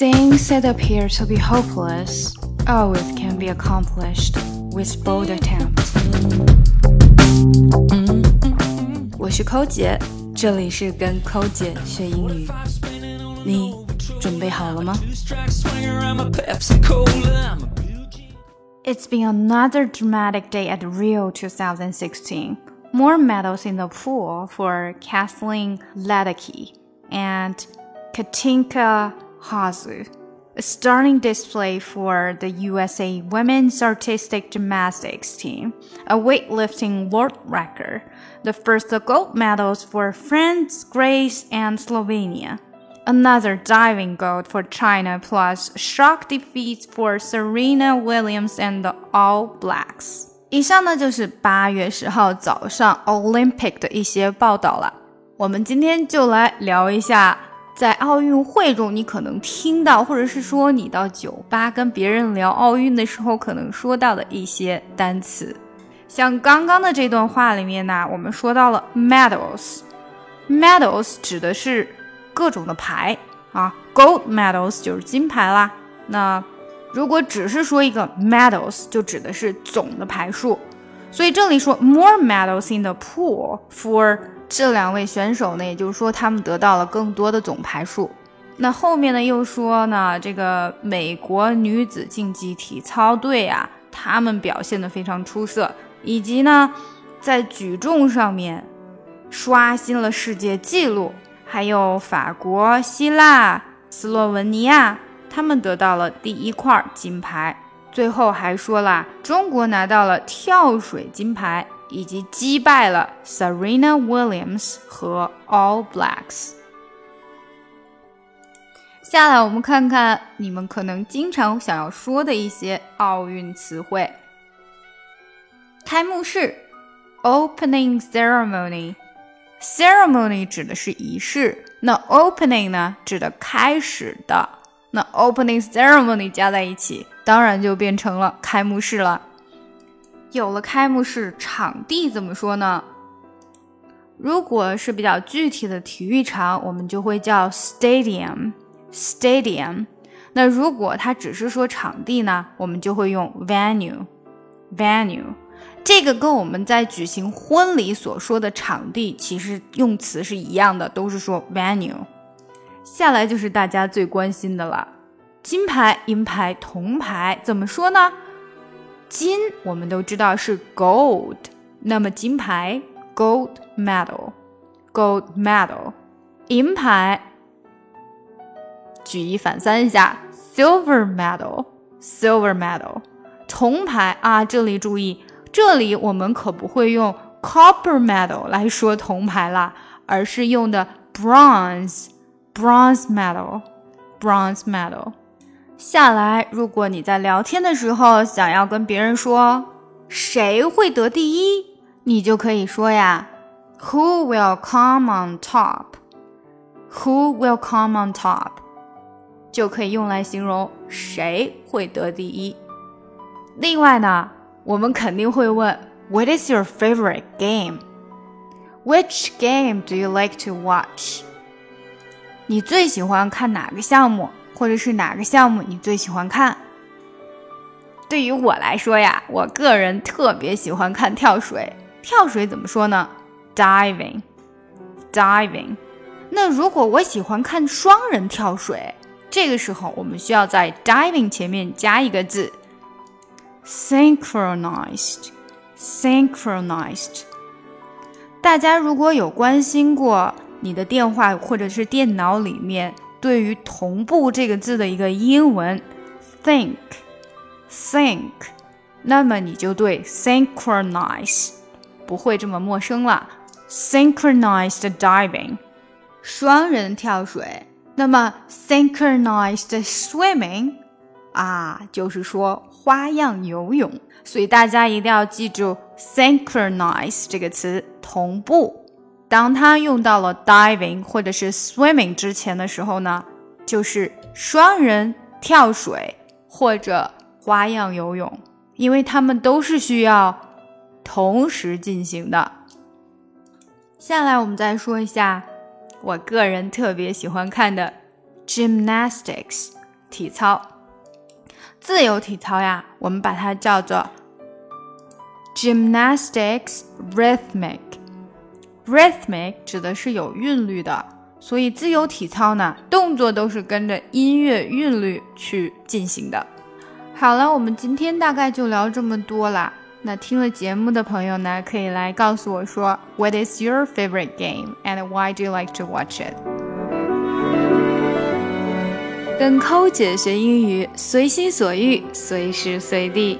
Things that appear to be hopeless always can be accomplished with bold attempt. 我是寇姐，这里是跟寇姐学英语。你准备好了吗？It's been another dramatic day at Rio 2016. More medals in the pool for Kathleen Ledecky and Katinka Hazu. A stunning display for the USA women's artistic gymnastics team, a weightlifting world record, the first gold medals for France, Greece, and Slovenia. Another diving gold for China, plus shock defeats for Serena Williams and the All Blacks. 以上呢就是八月十号早上 Olympic 的一些报道了。我们今天就来聊一下， 在奥运会中你可能听到，或者是说你到酒吧跟别人聊奥运的时候可能说到的一些单词。像刚刚的这段话里面呢，我们说到了 medals，medals 指的是各种的牌啊，gold medals 就是金牌啦。那如果只是说一个 medals，就指的是总的牌数，所以这里说 more medals in the pool for 这两位选手呢，也就是说他们得到了更多的总牌数。那后面呢又说呢，这个美国女子竞技体操队啊，他们表现的非常出色，以及呢在举重上面刷新了世界纪录，还有法国、希腊、斯洛文尼亚。他们得到了第一块金牌，最后还说了，中国拿到了跳水金牌，以及击败了 Serena Williams 和 All Blacks。下来我们看看你们可能经常想要说的一些奥运词汇。开幕式，Opening Ceremony，Ceremony 指的是仪式，那 Opening 呢，指的开始的。那 opening ceremony 加在一起，当然就变成了开幕式了。有了开幕式，场地怎么说呢？如果是比较具体的体育场，我们就会叫 stadium。stadium。那如果它只是说场地呢，我们就会用 venue。venue。这个跟我们在举行婚礼所说的场地其实用词是一样的，都是说 venue。下来就是大家最关心的了，金牌、银牌、铜牌怎么说呢？金我们都知道是 gold，那么金牌 gold medal，gold medal，银牌举一反三一下 silver medal，silver medal，铜牌啊，这里注意，这里我们可不会用 copper medal 来说铜牌啦，而是用的 bronze。Bronze medal, bronze medal。下来，如果你在聊天的时候想要跟别人说谁会得第一，你就可以说呀，Who will come on top? Who will come on top? 就可以用来形容谁会得第一。另外呢，我们肯定会问，What is your favorite game? Which game do you like to watch? 你最喜欢看哪个项目，或者是哪个项目你最喜欢看？对于我来说呀，我个人特别喜欢看跳水。跳水怎么说呢？Diving，diving。那如果我喜欢看双人跳水，这个时候我们需要在 diving 前面加一个字，synchronized，synchronized。大家如果有关心过。你的电话或者是电脑里面对于“同步”这个字的一个英文 “think”，think，那么你就对 “synchronize” 不会这么陌生了。synchronized diving，双人跳水。那么 synchronized swimming，啊，就是说花样游泳。所以大家一定要记住 synchronize 这个词，同步。当它用到了 diving 或者是 swimming 之前的时候呢，就是双人跳水或者花样游泳，因为它们都是需要同时进行的。下来我们再说一下我个人特别喜欢看的 gymnastics 体操。自由体操呀，我们把它叫做 gymnastics rhythmic。Rhythmic 指的是有韵律的，所以自由体操呢，动作都是跟着音乐韵律去进行的。好了，我们今天大概就聊这么多啦。那听了节目的朋友呢，可以来告诉我说，What is your favorite game and why do you like to watch it？跟扣姐学英语，随心所欲，随时随地。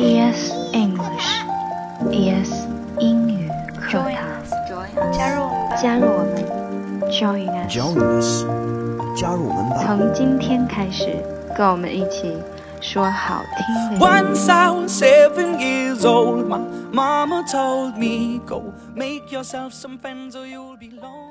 E S English E S 英语课堂，加入我们。加入我们，Join us。，Join us，加入我们吧。从今天开始，跟我们一起说好听的英语。Once I was seven years old, my mama told me, Go make yourself some friends or you'll be lonely.